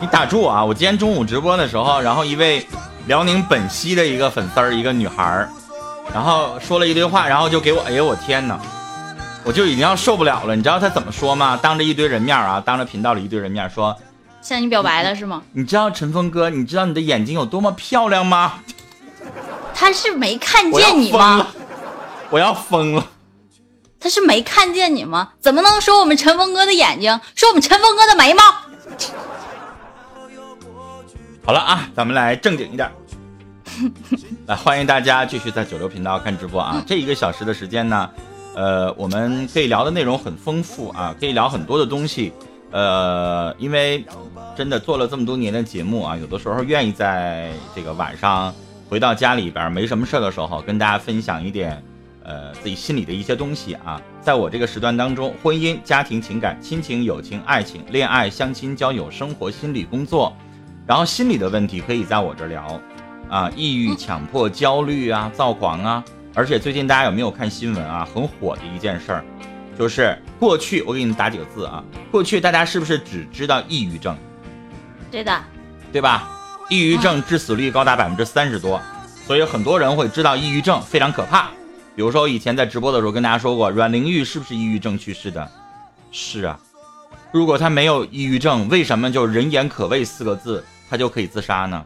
你打住啊！我今天中午直播的时候，然后一位辽宁本溪的一个粉丝儿，一个女孩儿，然后说了一堆话，然后就给我，哎呦我天哪！我就已经要受不了了。你知道她怎么说吗？当着一堆人面啊，当着频道里一堆人面说，向你表白了是吗？你知道陈峰哥，你知道你的眼睛有多么漂亮吗？他是没看见你吗？我要疯了！他是没看见你吗？怎么能说我们陈峰哥的眼睛，说我们陈峰哥的眉毛？好了啊，咱们来正经一点。来，欢迎大家继续在九六频道看直播啊！这一个小时的时间呢，呃，我们可以聊的内容很丰富啊，可以聊很多的东西。呃，因为真的做了这么多年的节目啊，有的时候愿意在这个晚上回到家里边没什么事的时候，跟大家分享一点呃自己心里的一些东西啊。在我这个时段当中，婚姻、家庭、情感、亲情、友情、爱情、恋爱、相亲、交友、生活、心理、工作。然后心理的问题可以在我这聊，啊，抑郁、强迫、焦虑啊，躁狂啊，而且最近大家有没有看新闻啊？很火的一件事儿，就是过去我给你打几个字啊，过去大家是不是只知道抑郁症？对的，对吧？抑郁症致死率高达百分之三十多，所以很多人会知道抑郁症非常可怕。比如说我以前在直播的时候跟大家说过，阮玲玉是不是抑郁症去世的？是啊，如果她没有抑郁症，为什么就人言可畏四个字？他就可以自杀呢，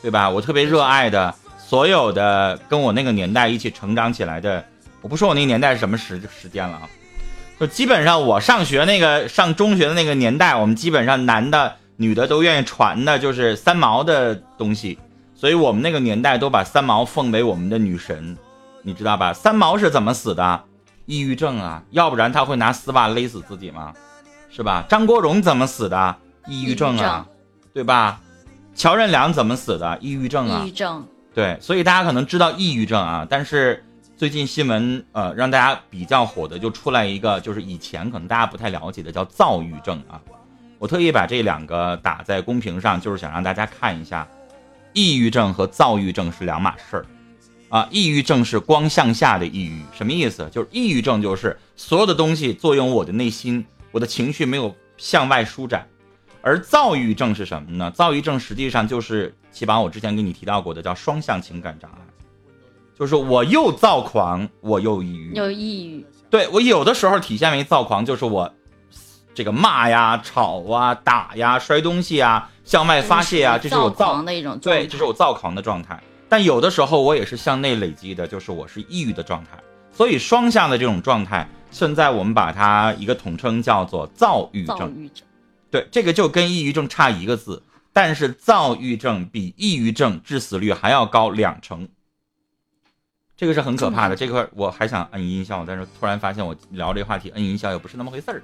对吧？我特别热爱的所有的跟我那个年代一起成长起来的，我不说我那个年代是什么时时间了啊，就基本上我上学那个上中学的那个年代，我们基本上男的女的都愿意传的就是三毛的东西，所以我们那个年代都把三毛奉为我们的女神，你知道吧？三毛是怎么死的？抑郁症啊，要不然他会拿丝袜勒死自己吗？是吧？张国荣怎么死的？抑郁症啊，对吧？乔任梁怎么死的？抑郁症啊！抑郁症。对，所以大家可能知道抑郁症啊，但是最近新闻呃让大家比较火的就出来一个，就是以前可能大家不太了解的叫躁郁症啊。我特意把这两个打在公屏上，就是想让大家看一下，抑郁症和躁郁症是两码事儿啊。抑郁症是光向下的抑郁，什么意思？就是抑郁症就是所有的东西作用我的内心，我的情绪没有向外舒展。而躁郁症是什么呢？躁郁症实际上就是起码，我之前跟你提到过的叫双向情感障碍，就是我又躁狂，我又抑郁，有抑郁。对我有的时候体现为躁狂，就是我这个骂呀、吵啊、打呀、摔东西啊，向外发泄啊，这是我躁狂的一种对，这是我躁狂的状态。但有的时候我也是向内累积的，就是我是抑郁的状态。所以双向的这种状态，现在我们把它一个统称叫做躁郁症。对，这个就跟抑郁症差一个字，但是躁郁症比抑郁症致死率还要高两成，这个是很可怕的。这块我还想摁音效，但是突然发现我聊这个话题摁音效也不是那么回事儿。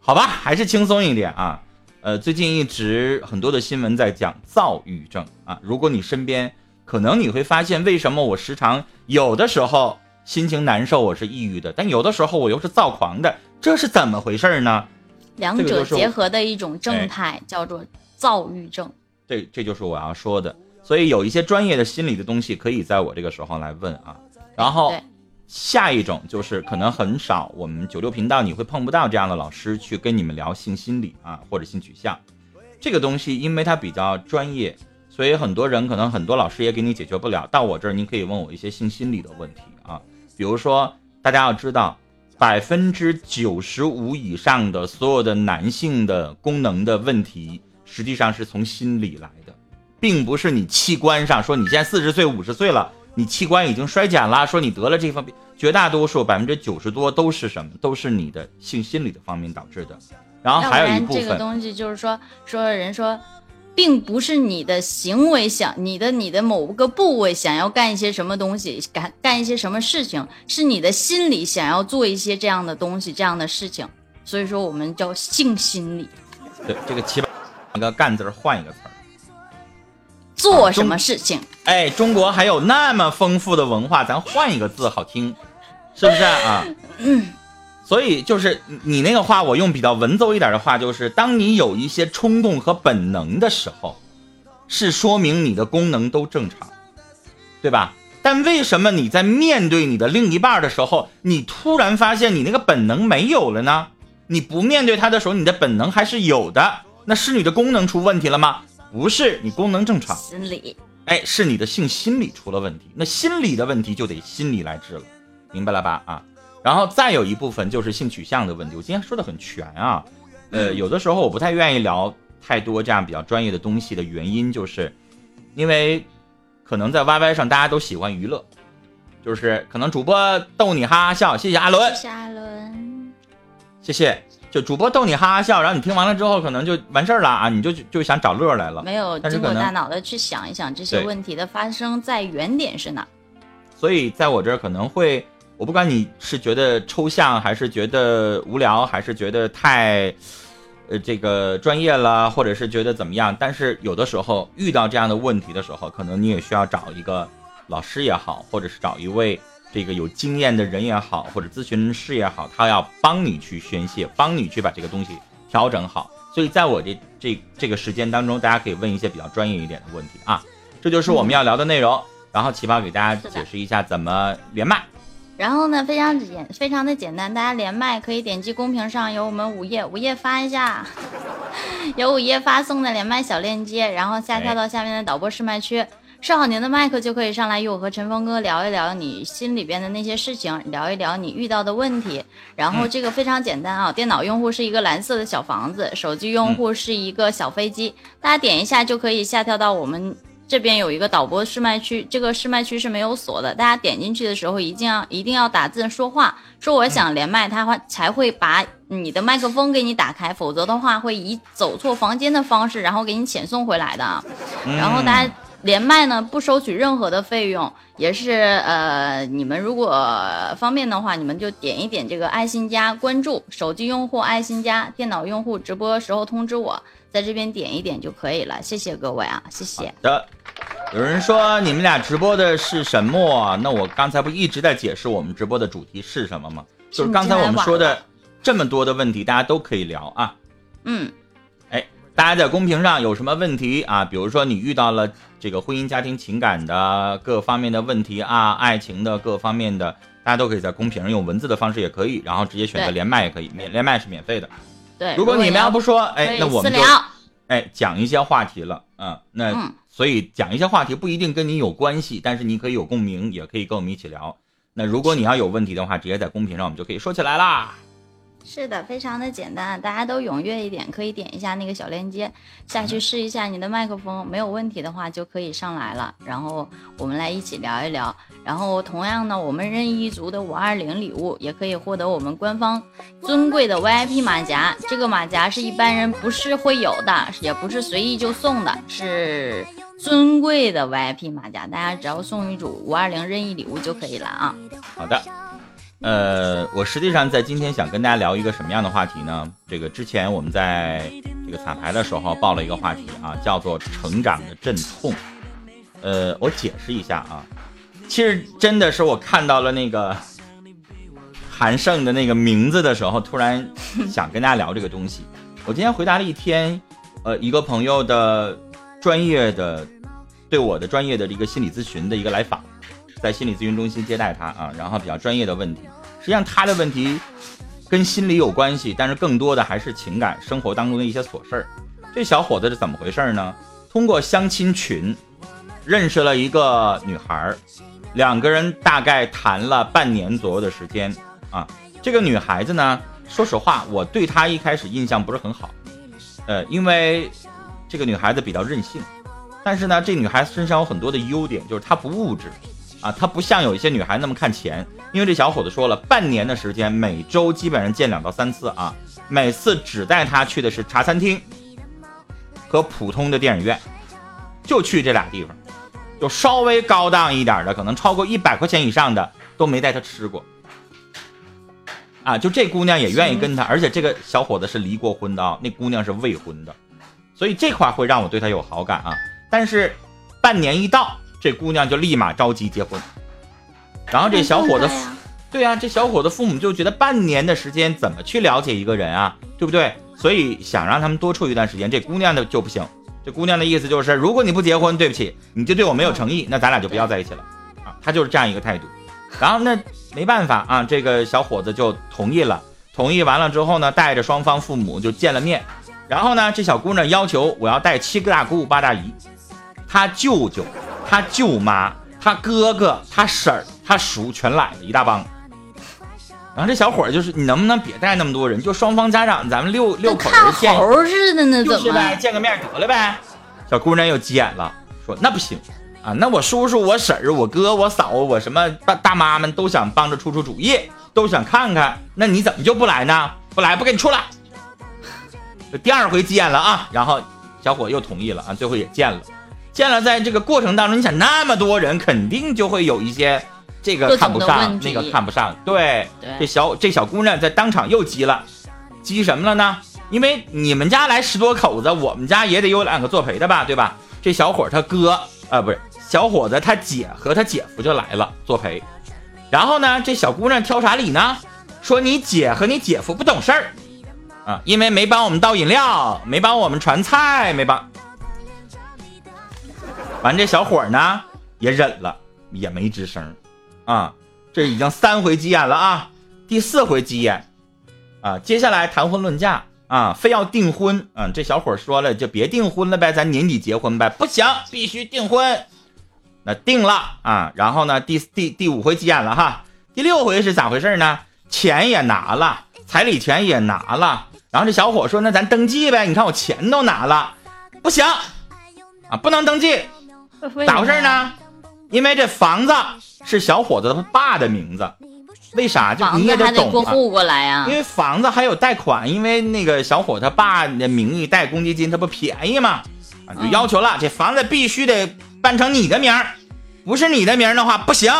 好吧，还是轻松一点啊。呃，最近一直很多的新闻在讲躁郁症啊。如果你身边可能你会发现，为什么我时常有的时候心情难受，我是抑郁的，但有的时候我又是躁狂的，这是怎么回事呢？两者结合的一种正态叫做躁郁症，这这就是我要说的。所以有一些专业的心理的东西可以在我这个时候来问啊。然后下一种就是可能很少，我们九六频道你会碰不到这样的老师去跟你们聊性心理啊或者性取向这个东西，因为它比较专业，所以很多人可能很多老师也给你解决不了。到我这儿，您可以问我一些性心理的问题啊，比如说大家要知道。百分之九十五以上的所有的男性的功能的问题，实际上是从心理来的，并不是你器官上说你现在四十岁五十岁了，你器官已经衰减了，说你得了这方面，绝大多数百分之九十多都是什么？都是你的性心理的方面导致的。然后还有一部分这个东西就是说说人说。并不是你的行为想你的你的某个部位想要干一些什么东西，干干一些什么事情，是你的心理想要做一些这样的东西，这样的事情。所以说我们叫性心理。对，这个七八个干字换一个词儿，做什么事情？哎，中国还有那么丰富的文化，咱换一个字好听，是不是啊？嗯。所以就是你那个话，我用比较文绉一点的话，就是当你有一些冲动和本能的时候，是说明你的功能都正常，对吧？但为什么你在面对你的另一半的时候，你突然发现你那个本能没有了呢？你不面对他的时候，你的本能还是有的。那是你的功能出问题了吗？不是，你功能正常。心理，哎，是你的性心理出了问题。那心理的问题就得心理来治了，明白了吧？啊，然后再有一部分就是性取向的问题。我今天说的很全啊，呃，有的时候我不太愿意聊太多这样比较专业的东西的原因，就是因为可能在 YY 上大家都喜欢娱乐，就是可能主播逗你哈哈笑，谢谢阿伦，谢谢阿伦，谢谢。就主播逗你哈哈笑，然后你听完了之后，可能就完事儿了啊，你就就想找乐来了，没有经过大脑的去想一想这些问题的发生在原点是哪。所以在我这儿可能会，我不管你是觉得抽象，还是觉得无聊，还是觉得太，呃，这个专业了，或者是觉得怎么样，但是有的时候遇到这样的问题的时候，可能你也需要找一个老师也好，或者是找一位这个有经验的人也好，或者咨询师也好，他要帮你去宣泄，帮你去把这个东西调整好。所以在我这这这个时间当中，大家可以问一些比较专业一点的问题啊，这就是我们要聊的内容。然后奇宝给大家解释一下怎么连麦。然后呢，非常简，非常的简单，大家连麦可以点击公屏上有我们午夜午夜发一下，有午夜发送的连麦小链接，然后下跳到下面的导播试麦区，设好您的麦克就可以上来与我和陈峰哥聊一聊你心里边的那些事情，聊一聊你遇到的问题。然后这个非常简单啊，电脑用户是一个蓝色的小房子，手机用户是一个小飞机，大家点一下就可以下跳到我们。这边有一个导播试麦区，这个试麦区是没有锁的，大家点进去的时候一定要一定要打字说话，说我想连麦，他会才会把你的麦克风给你打开，否则的话会以走错房间的方式，然后给你遣送回来的啊。然后大家连麦呢不收取任何的费用，也是呃你们如果方便的话，你们就点一点这个爱心加关注，手机用户爱心加，电脑用户直播时候通知我，在这边点一点就可以了。谢谢各位啊，谢谢。的，有人说你们俩直播的是什么？那我刚才不一直在解释我们直播的主题是什么吗？就是刚才我们说的这么多的问题，大家都可以聊啊。嗯，哎，大家在公屏上有什么问题啊？比如说你遇到了这个婚姻、家庭、情感的各方面的问题啊，爱情的各方面的，大家都可以在公屏上用文字的方式也可以，然后直接选择连麦也可以，免连麦是免费的。对。如果你们要不说，可哎，那我们就。哎讲一些话题了，嗯，那、嗯所以讲一些话题不一定跟你有关系，但是你可以有共鸣，也可以跟我们一起聊。那如果你要有问题的话，直接在公屏上我们就可以说起来啦。是的，非常的简单，大家都踊跃一点，可以点一下那个小链接下去试一下你的麦克风，没有问题的话就可以上来了，然后我们来一起聊一聊。然后同样呢，我们任意一族的五二零礼物也可以获得我们官方尊贵的 VIP 马甲，这个马甲是一般人不是会有的，也不是随意就送的，是尊贵的 VIP 马甲，大家只要送一组五二零任意礼物就可以了啊。好的，呃，我实际上在今天想跟大家聊一个什么样的话题呢？这个之前我们在这个彩排的时候报了一个话题啊，叫做成长的阵痛。呃，我解释一下啊，其实真的是我看到了那个韩胜的那个名字的时候，突然想跟大家聊这个东西。我今天回答了一天，呃，一个朋友的专业的对我的专业的一个心理咨询的一个来访。在心理咨询中心接待他啊，然后比较专业的问题，实际上他的问题跟心理有关系，但是更多的还是情感生活当中的一些琐事儿。这小伙子是怎么回事呢？通过相亲群认识了一个女孩儿，两个人大概谈了半年左右的时间啊。这个女孩子呢，说实话，我对她一开始印象不是很好，呃，因为这个女孩子比较任性，但是呢，这女孩子身上有很多的优点，就是她不物质。啊，他不像有一些女孩那么看钱，因为这小伙子说了，半年的时间，每周基本上见两到三次啊，每次只带她去的是茶餐厅和普通的电影院，就去这俩地方，就稍微高档一点的，可能超过一百块钱以上的都没带她吃过。啊，就这姑娘也愿意跟他，而且这个小伙子是离过婚的啊，那姑娘是未婚的，所以这块会让我对他有好感啊。但是半年一到，这姑娘就立马着急结婚，然后这小伙子，对呀、这小伙子父母就觉得半年的时间怎么去了解一个人啊，对不对？所以想让他们多处一段时间。这姑娘的就不行，这姑娘的意思就是，如果你不结婚，对不起，你就对我没有诚意，那咱俩就不要在一起了啊。她就是这样一个态度。然后那没办法啊，这个小伙子就同意了。同意完了之后呢，带着双方父母就见了面。然后呢，这小姑娘要求我要带七个大姑八大姨，她舅舅、他舅妈、他哥哥、他婶儿、他叔全来了一大帮。然后这小伙就是，你能不能别带那么多人？就双方家长，咱们六六口人见猴似的呢，怎么？就是呗，见个面得了呗。小姑娘又急眼了，说那不行啊，那我叔叔、我婶儿、我哥、我嫂、我什么大大妈们都想帮着出出主意，都想看看，那你怎么就不来呢？不来，不跟你出了。第二回急眼了啊，然后小伙又同意了啊，最后也见了，见了，在这个过程当中，你想那么多人，肯定就会有一些这个看不上，那个看不上，对。对这小这小姑娘在当场又急了，急什么了呢？因为你们家来十多口子，我们家也得有两个作陪的吧，对吧？这小伙他哥啊，不是小伙子他姐和他姐夫就来了作陪。然后呢，这小姑娘挑啥理呢？说你姐和你姐夫不懂事儿啊，因为没帮我们倒饮料，没帮我们传菜，没帮。完，这小伙呢也忍了，也没吱声啊。这已经三回急眼了啊，第四回急眼啊，接下来谈婚论嫁啊，非要订婚啊。这小伙说了，就别订婚了呗，咱年底结婚呗。不行，必须订婚。那定了啊，然后呢，第第第五回急眼了哈，第六回是咋回事呢？钱也拿了，彩礼钱也拿了，然后这小伙说，那咱登记呗。你看我钱都拿了，不行啊，不能登记，咋回事？呢？因为这房子是小伙子他爸的名字，为啥？就你也得懂啊。过户过来呀、因为房子还有贷款，因为那个小伙他爸的名义贷公积金，他不便宜吗？啊，就要求了，这房子必须得办成你的名儿，不是你的名儿的话不行。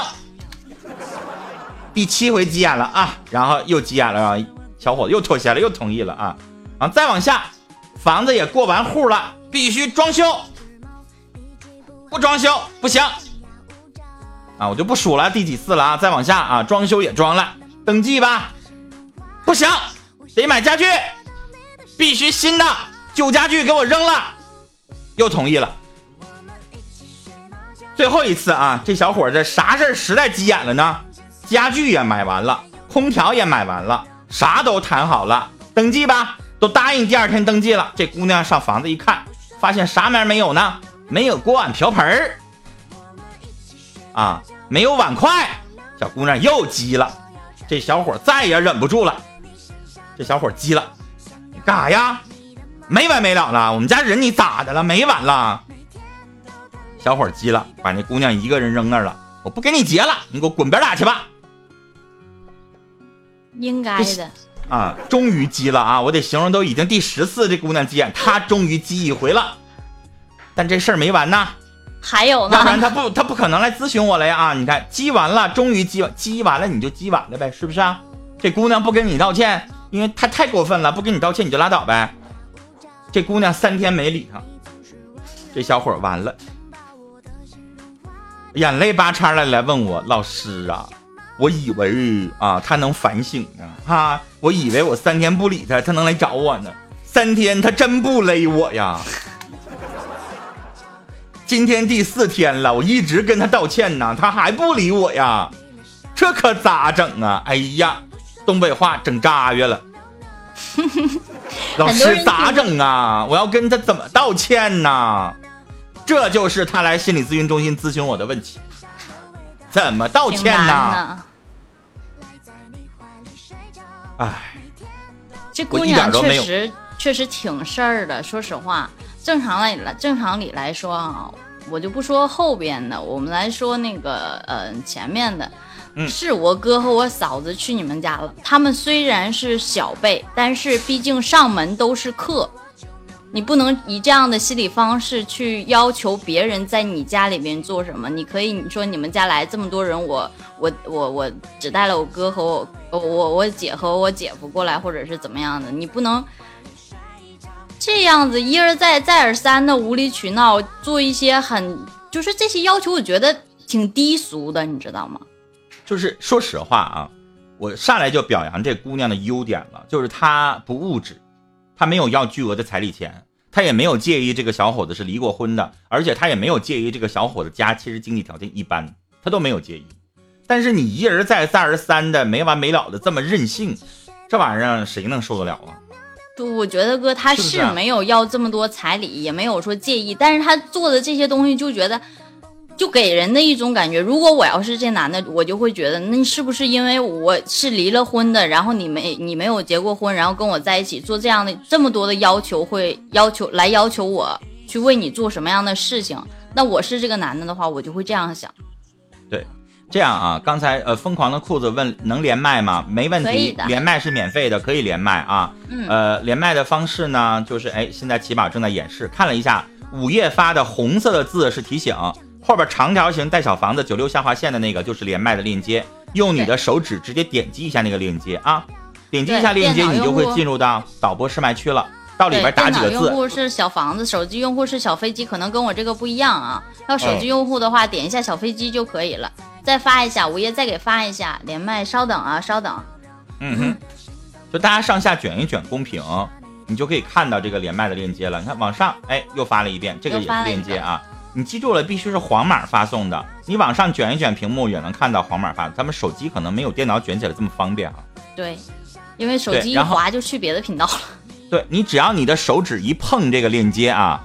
第七回急眼了啊，然后又急眼了，然后小伙子又妥协了，又同意了啊，然后再往下，房子也过完户了，必须装修，不装修不行。啊，我就不数了，第几次了啊？再往下啊，装修也装了，登记吧，不行，得买家具，必须新的，旧家具给我扔了，又同意了。最后一次啊，这小伙子啥事儿实在急眼了呢？家具也买完了，空调也买完了，啥都谈好了，登记吧，都答应第二天登记了。这姑娘上房子一看，发现啥玩意没有呢？没有锅碗瓢盆儿啊，没有碗筷。小姑娘又急了，这小伙再也忍不住了。这小伙急了，你干啥呀？没完没了了，我们家人你咋的了？没完了。小伙急了，把那姑娘一个人扔那儿了。我不跟你结了，你给我滚边打去吧！应该的。啊，终于急了啊！我得形容都已经第十次这姑娘急眼，她终于急一回了。但这事儿没完呐，还有呢要不然呢，她不他不可能来咨询我了呀！啊，你看积完了，终于积积，完了你就积完了呗，是不是啊？这姑娘不跟你道歉，因为她太过分了，不跟你道歉你就拉倒呗。这姑娘三天没理他，这小伙儿完了，眼泪巴叉的来问我老师啊，我以为啊他能反省呢，哈，我以为我三天不理他，他能来找我呢，三天他真不勒我呀。今天第四天了，我一直跟他道歉呢，他还不理我呀，这可咋整啊？哎呀，东北话整炸约了。老师咋整啊？我要跟他怎么道歉呢？这就是他来心理咨询中心咨询我的问题，怎么道歉呢？呢。哎，这姑娘确实确实挺事儿的，说实话，正常来来正常理来说啊，我就不说后边的，我们来说那个呃前面的。嗯是我哥和我嫂子去你们家了。他们虽然是小辈，但是毕竟上门都是客，你不能以这样的心理方式去要求别人在你家里边做什么。你可以你说你们家来这么多人，我我我我只带了我哥和我我我我姐和我姐夫过来，或者是怎么样的，你不能这样子一而再再而三的无理取闹，做一些很就是这些要求，我觉得挺低俗的，你知道吗？就是说实话啊，我上来就表扬这姑娘的优点了，就是她不物质，她没有要巨额的彩礼钱，她也没有介意这个小伙子是离过婚的，而且她也没有介意这个小伙子家其实经济条件一般，她都没有介意。但是你一而再再而三的没完没了的这么任性，这玩意儿谁能受得了啊？就我觉得哥他是没有要这么多彩礼，也没有说介意，但是他做的这些东西就觉得，就给人的一种感觉，如果我要是这男的，我就会觉得，那是不是因为我是离了婚的，然后你没你没有结过婚，然后跟我在一起做这样的这么多的要求，会要求来要求我去为你做什么样的事情？那我是这个男的的话，我就会这样想。这样啊，刚才呃，疯狂的裤子问能连麦吗？没问题连麦是免费的，可以连麦啊。嗯呃，连麦的方式呢，就是哎，现在起宝正在演示，看了一下，午夜发的红色的字是提醒，后边长条形带小房子九六下划线的那个就是连麦的链接，用你的手指直接点击一下那个链接啊，点击一下链接，你就会进入到导播试麦区了，到里，边打几个字，用户是小房子，手机用户是小飞机，可能跟我这个不一样啊。要手嗯机用户的话，点一下小飞机就可以了。再发一下，午夜再给发一下连麦，稍等啊，稍等。嗯哼，就大家上下卷一卷公屏，你就可以看到这个连麦的链接了。你看往上，哎，又发了一遍，这个也是链接啊。你记住了，必须是黄码发送的。你往上卷一卷屏幕，也能看到黄码发。咱们手机可能没有电脑卷起来这么方便啊。对，因为手机一滑就去别的频道了。对你只要你的手指一碰这个链接啊，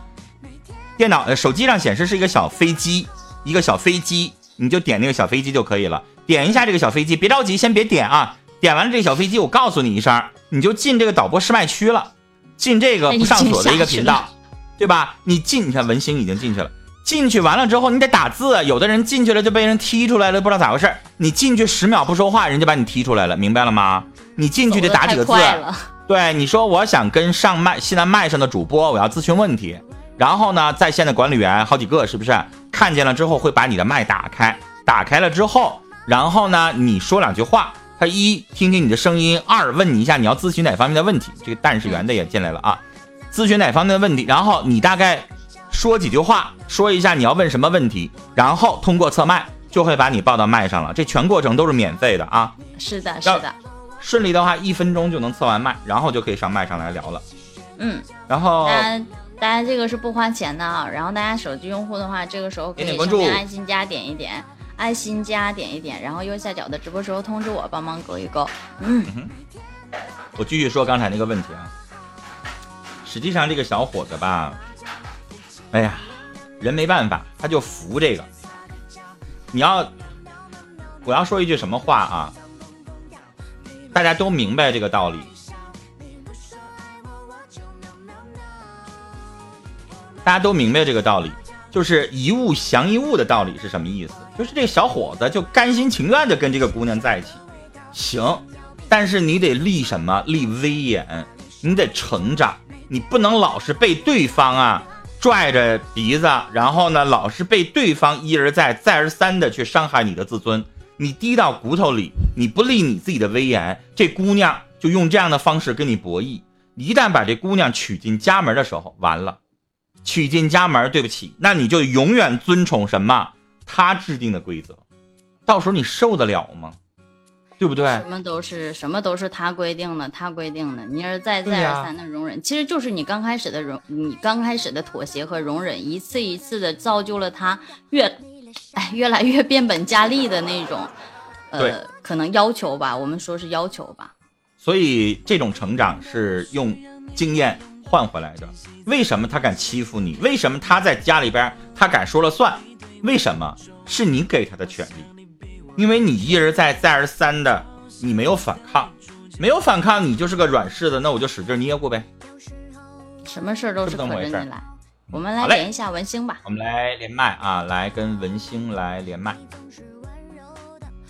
电脑呃手机上显示是一个小飞机，一个小飞机，你就点那个小飞机就可以了。点一下这个小飞机，别着急，先别点啊。点完了这个小飞机，我告诉你一声，你就进这个导播试麦区了，进这个哎不上锁的一个频道对吧？你进，你看文星已经进去了。进去完了之后，你得打字。有的人进去了就被人踢出来了，不知道咋回事。你进去十秒不说话，人家把你踢出来了，明白了吗？你进去得打几个字。对，你说我想跟上麦现在麦上的主播，我要咨询问题，然后呢，在线的管理员好几个，是不是？看见了之后会把你的麦打开，打开了之后，然后呢，你说两句话，他一听听你的声音，二问你一下你要咨询哪方面的问题。这个但是圆的也进来了啊，咨询哪方面的问题，然后你大概说几句话，说一下你要问什么问题，然后通过测麦就会把你报到麦上了。这全过程都是免费的啊。是的，是的，顺利的话，一分钟就能测完麦，然后就可以上麦上来聊了。嗯，然后大家这个是不花钱的啊。然后大家手机用户的话，这个时候可以点点爱心加点一点，爱心加点一点，然后右下角的直播时候通知我，帮忙勾一勾。嗯，我继续说刚才那个问题啊。实际上这个小伙子吧，哎呀，人没办法，他就服这个。你要，我要说一句什么话啊？大家都明白这个道理。大家都明白这个道理，就是一物降一物的道理是什么意思？就是这小伙子就甘心情愿的跟这个姑娘在一起，行，但是你得立什么？立威严，你得成长，你不能老是被对方啊拽着鼻子，然后呢老是被对方一而再再而三的去伤害你的自尊，你低到骨头里，你不立你自己的威严，这姑娘就用这样的方式跟你博弈。一旦把这姑娘娶进家门的时候，完了，娶进家门，对不起，那你就永远遵从什么他制定的规则，到时候你受得了吗？对不对？什么都是什么都是他规定的，他规定的，你而再再而三的容忍，其实就是你刚开始的容，你刚开始的妥协和容忍，一次一次的造就了他越，哎，越来越变本加厉的那种，呃，可能要求吧，我们说是要求吧，所以这种成长是用经验换回来的。为什么他敢欺负你？为什么他在家里边他敢说了算？为什么？是你给他的权利，因为你一而再再而三的你没有反抗，没有反抗你就是个软柿子，那我就使劲捏过呗。什么事儿都是这么回事儿可着你来。我们来连一下文星吧，我们来连麦啊，来跟文星来连麦。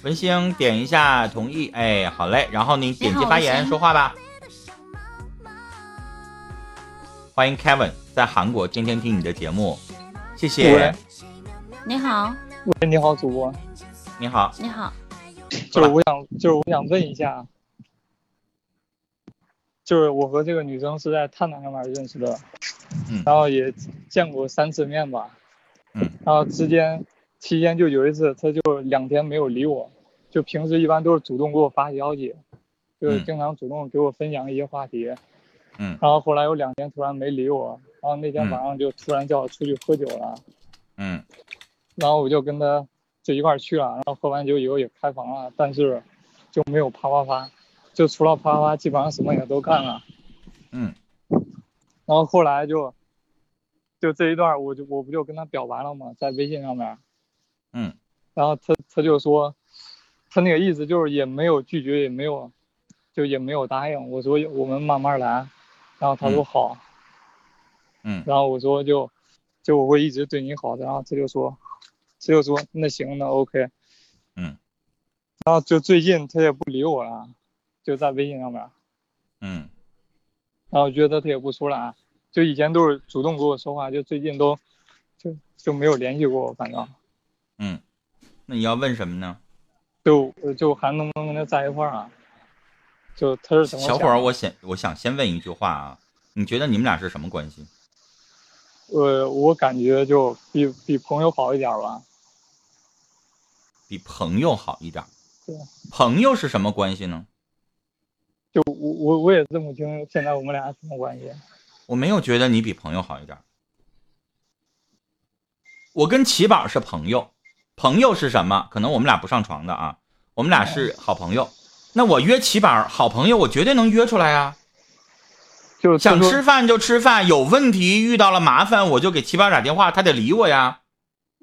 文星点一下同意，哎，好嘞，然后你点击发言说话吧。欢迎 Kevin 在韩国今天听你的节目，谢谢。喂。你好，喂，你好，主播，你好，你好，就是我想，就是我想问一下，就是我和这个女生是在探探上面认识的，嗯。然后也见过三次面吧，嗯，然后之间期间就有一次，她就两天没有理我，就平时一般都是主动给我发消息，就是嗯。经常主动给我分享一些话题，嗯然后后来有两天突然没理我，然后那天嗯晚上就突然叫我出去喝酒了。嗯然后我就跟他就一块儿去了，然后喝完酒以后也开房了，但是就没有啪啪啪，就除了啪啪啪，基本上什么也都干了。嗯然后后来就就这一段，我就我不就跟他表白了吗？在微信上面，嗯然后他他就说，他那个意思就是也没有拒绝，也没有就也没有答应。我说我们慢慢来，然后他说嗯好，嗯然后我说就就我会一直对你好的，然后他就说他就说那行那 OK，嗯然后就最近他也不理我了，就在微信上面，嗯然后觉得他也不出来，就以前都是主动跟我说话，就最近都就就没有联系过我，反正嗯，那你要问什么呢？就就还能不能跟他在一块儿啊？就他是怎么小伙儿，我想我想先问一句话啊，你觉得你们俩是什么关系？呃，我感觉就比比朋友好一点吧。比朋友好一点儿对。朋友是什么关系呢？就我我我也这么听，现在我们俩什么关系？我没有觉得你比朋友好一点儿。我跟齐宝是朋友，朋友是什么？可能我们俩不上床的啊，我们俩是好朋友。那我约齐宝好朋友，我绝对能约出来啊、就是想吃饭就吃饭，有问题遇到了麻烦，我就给齐宝打电话，他得理我呀，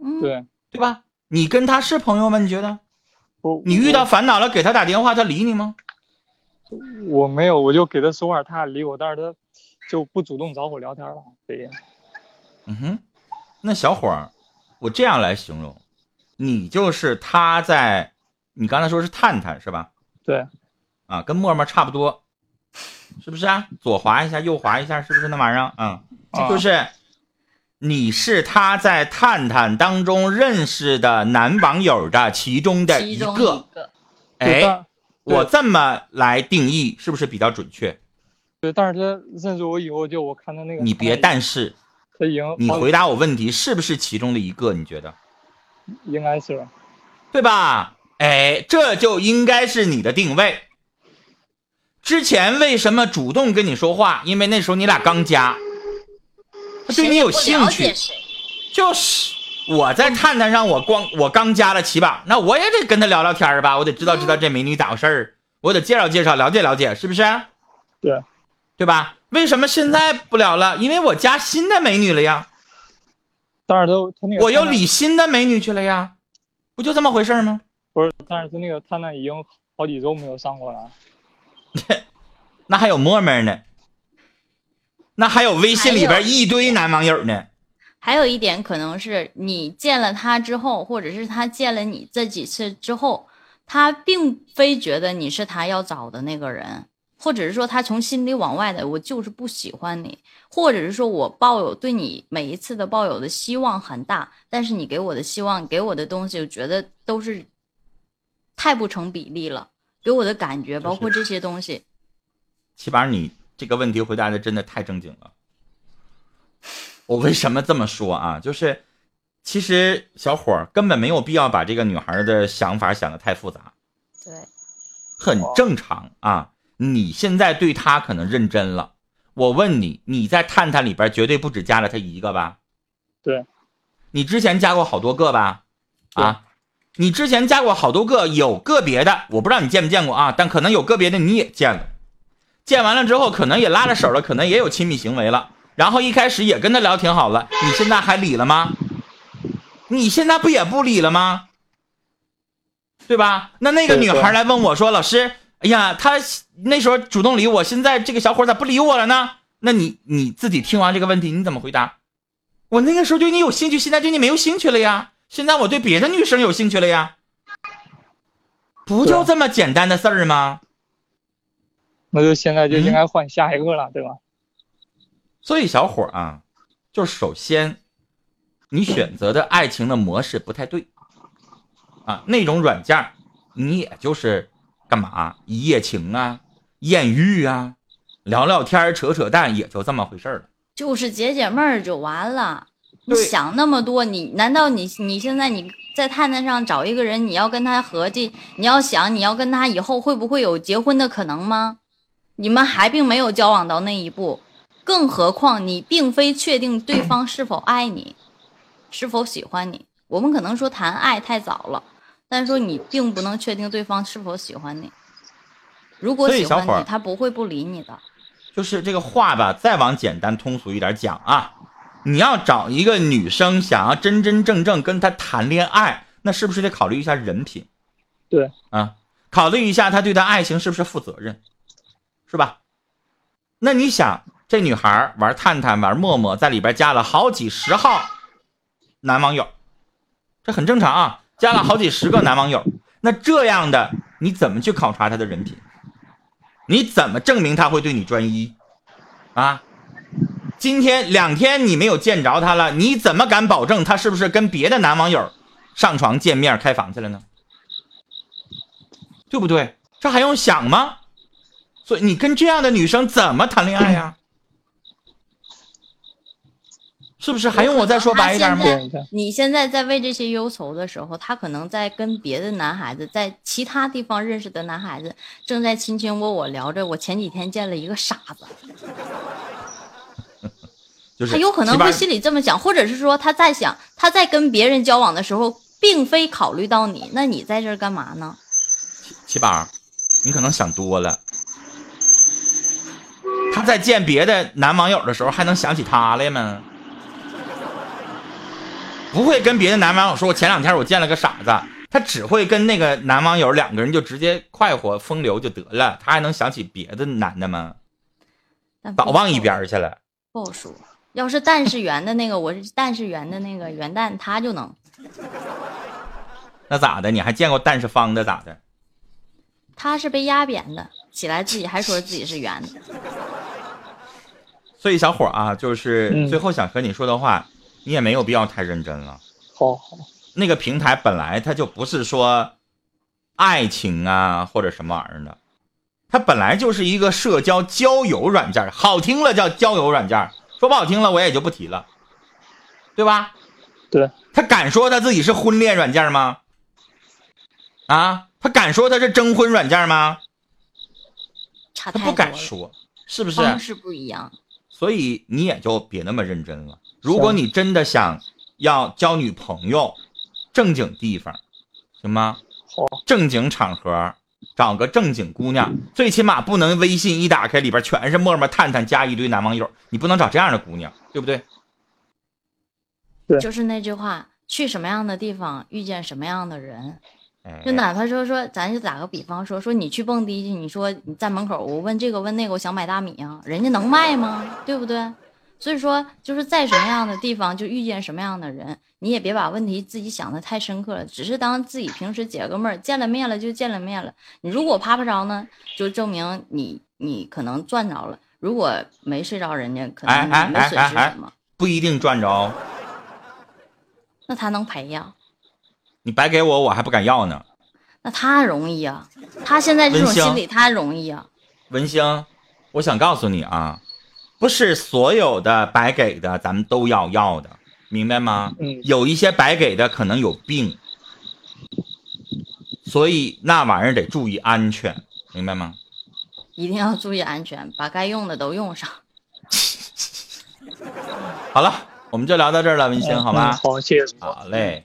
嗯，对，对吧？你跟他是朋友吗？你觉得？我你遇到烦恼了给他打电话，他理你吗？我我没有，我就给他说话，他也理我，但是他就不主动找我聊天了。对，嗯哼，那小伙儿，我这样来形容，你就是他在，你刚才说是探探是吧？对，啊，跟陌陌差不多，是不是啊？左滑一下，右滑一下，是不是那玩意儿？嗯，啊就是你是他在探探当中认识的男网友的其中的其中一个。一个，哎，我这么来定义，是不是比较准确？对，但是他认识我以后，就我看他那个，你别，但是，他已经好你回答我问题，是不是其中的一个？你觉得？应该是对吧？哎，这就应该是你的定位。之前为什么主动跟你说话？因为那时候你俩刚加，他对你有兴趣。就是我在探探上，我光我刚加了齐宝，那我也得跟他聊聊天吧，我得知道知道这美女咋回事儿，我得介绍介绍，了解了解，是不是？对，对吧？为什么现在不聊了？因为我加新的美女了呀，但是他他那个我又理新的美女去了呀，不就这么回事儿吗？不是，但是他那个探探已经好几周没有上过了。那还有陌陌呢，那还有微信里边一堆男网友呢。还有一点可能是你见了他之后，或者是他见了你这几次之后，他并非觉得你是他要找的那个人，或者是说他从心里往外的我就是不喜欢你，或者是说我抱有对你每一次的抱有的希望很大，但是你给我的希望给我的东西，我觉得都是太不成比例了，给我的感觉包括这些东西，七宝，你这个问题回答的真的太正经了。我为什么这么说啊？就是，其实小伙儿根本没有必要把这个女孩的想法想的太复杂，对，很正常啊。你现在对她可能认真了，我问你，你在探探里边绝对不止加了她一个吧？对，你之前加过好多个吧？啊，你之前加过好多个，有个别的我不知道你见没见过啊，但可能有个别的你也见了。见完了之后，可能也拉着手了，可能也有亲密行为了。然后一开始也跟他聊挺好了，你现在还理了吗？你现在不也不理了吗？对吧？那那个女孩来问我说：“老师，哎呀，他那时候主动理我，现在这个小伙咋不理我了呢？”那你你自己听完这个问题，你怎么回答？我那个时候对你有兴趣，现在对你没有兴趣了呀。现在我对别的女生有兴趣了呀。不就这么简单的事儿吗？那就现在就嗯应该换下一个了，对吧？所以小伙儿啊，就是首先，你选择的爱情的模式不太对啊，那种软件你也就是干嘛一夜情啊、艳遇啊、聊聊天、扯扯淡，也就这么回事儿了。就是解解闷儿就完了。你想那么多，你难道你你现在你在探探上找一个人，你要跟他合计，你要想你要跟他以后会不会有结婚的可能吗？你们还并没有交往到那一步，更何况你并非确定对方是否爱你，是否喜欢你。我们可能说谈爱太早了，但是说你并不能确定对方是否喜欢你。如果喜欢你，他不会不理你的。就是这个话吧，再往简单通俗一点讲啊，你要找一个女生，想要真真正正跟她谈恋爱，那是不是得考虑一下人品对，啊？考虑一下她对她爱情是不是负责任，是吧？那你想，这女孩玩探探、玩陌陌，在里边加了好几十号男网友，这很正常啊，加了好几十个男网友，那这样的你怎么去考察她的人品？你怎么证明他会对你专一？啊，今天两天你没有见着他了，你怎么敢保证他是不是跟别的男网友上床见面开房去了呢？对不对？这还用想吗？所以你跟这样的女生怎么谈恋爱呀？是不是还用我再说白一点吗？你现在在为这些忧愁的时候，他可能在跟别的男孩子，在其他地方认识的男孩子，正在卿卿我我聊着。我前几天见了一个傻子，就是他有可能会心里这么想，或者是说他在想，他在跟别人交往的时候，并非考虑到你，那你在这儿干嘛呢？七宝，你可能想多了。他在见别的男网友的时候，还能想起他来吗？不会跟别的男网友说，我前两天我见了个傻子，他只会跟那个男网友两个人就直接快活风流就得了，他还能想起别的男的吗？早忘一边去了。不好说，要是蛋是圆的那个，我是蛋是圆的那个圆蛋，他就能。那咋的？你还见过蛋是方的咋的？他是被压扁的，起来自己还说自己是圆的。所以小伙啊，就是最后想和你说的话。你也没有必要太认真了。好好，那个平台本来它就不是说爱情啊或者什么玩意儿的，它本来就是一个社交交友软件，好听了叫交友软件，说不好听了我也就不提了，对吧？对。他敢说他自己是婚恋软件吗？啊，他敢说他是征婚软件吗？他不敢说，是不是？方式不一样。所以你也就别那么认真了。如果你真的想要交女朋友，正经地方，行吗？好，正经场合，找个正经姑娘，最起码不能微信一打开里边全是陌陌、探探加一堆男网友，你不能找这样的姑娘，对不对？对，就是那句话，去什么样的地方遇见什么样的人，就哪怕说说，咱就打个比方说说你去蹦迪去，你说你在门口，我问这个问那个，我想买大米啊，人家能卖吗？对不对？所以说，就是在什么样的地方就遇见什么样的人，你也别把问题自己想的太深刻了，只是当自己平时解个闷儿，见了面了就见了面了。你如果趴不着呢，就证明你你可能赚着了；如果没睡着，人家可能没损失什么，不一定赚着。那他能赔呀？你白给我，我还不敢要呢。那他容易啊，他现在这种心理他容易啊。文星，我想告诉你啊。不是所有的白给的咱们都要要的，明白吗？嗯。有一些白给的可能有病，所以那玩意儿得注意安全，明白吗？一定要注意安全，把该用的都用上。好了，我们就聊到这儿了，文星，好吗？好，谢谢。好嘞。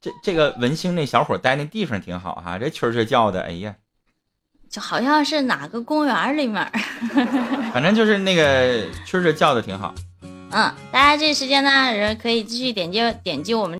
这这个文星那小伙待那地方挺好哈，这蛐蛐叫的，哎呀。就好像是哪个公园里面，反正就是那个蛐蛐叫的挺好。嗯，大家这时间呢，可以继续点击点击我们。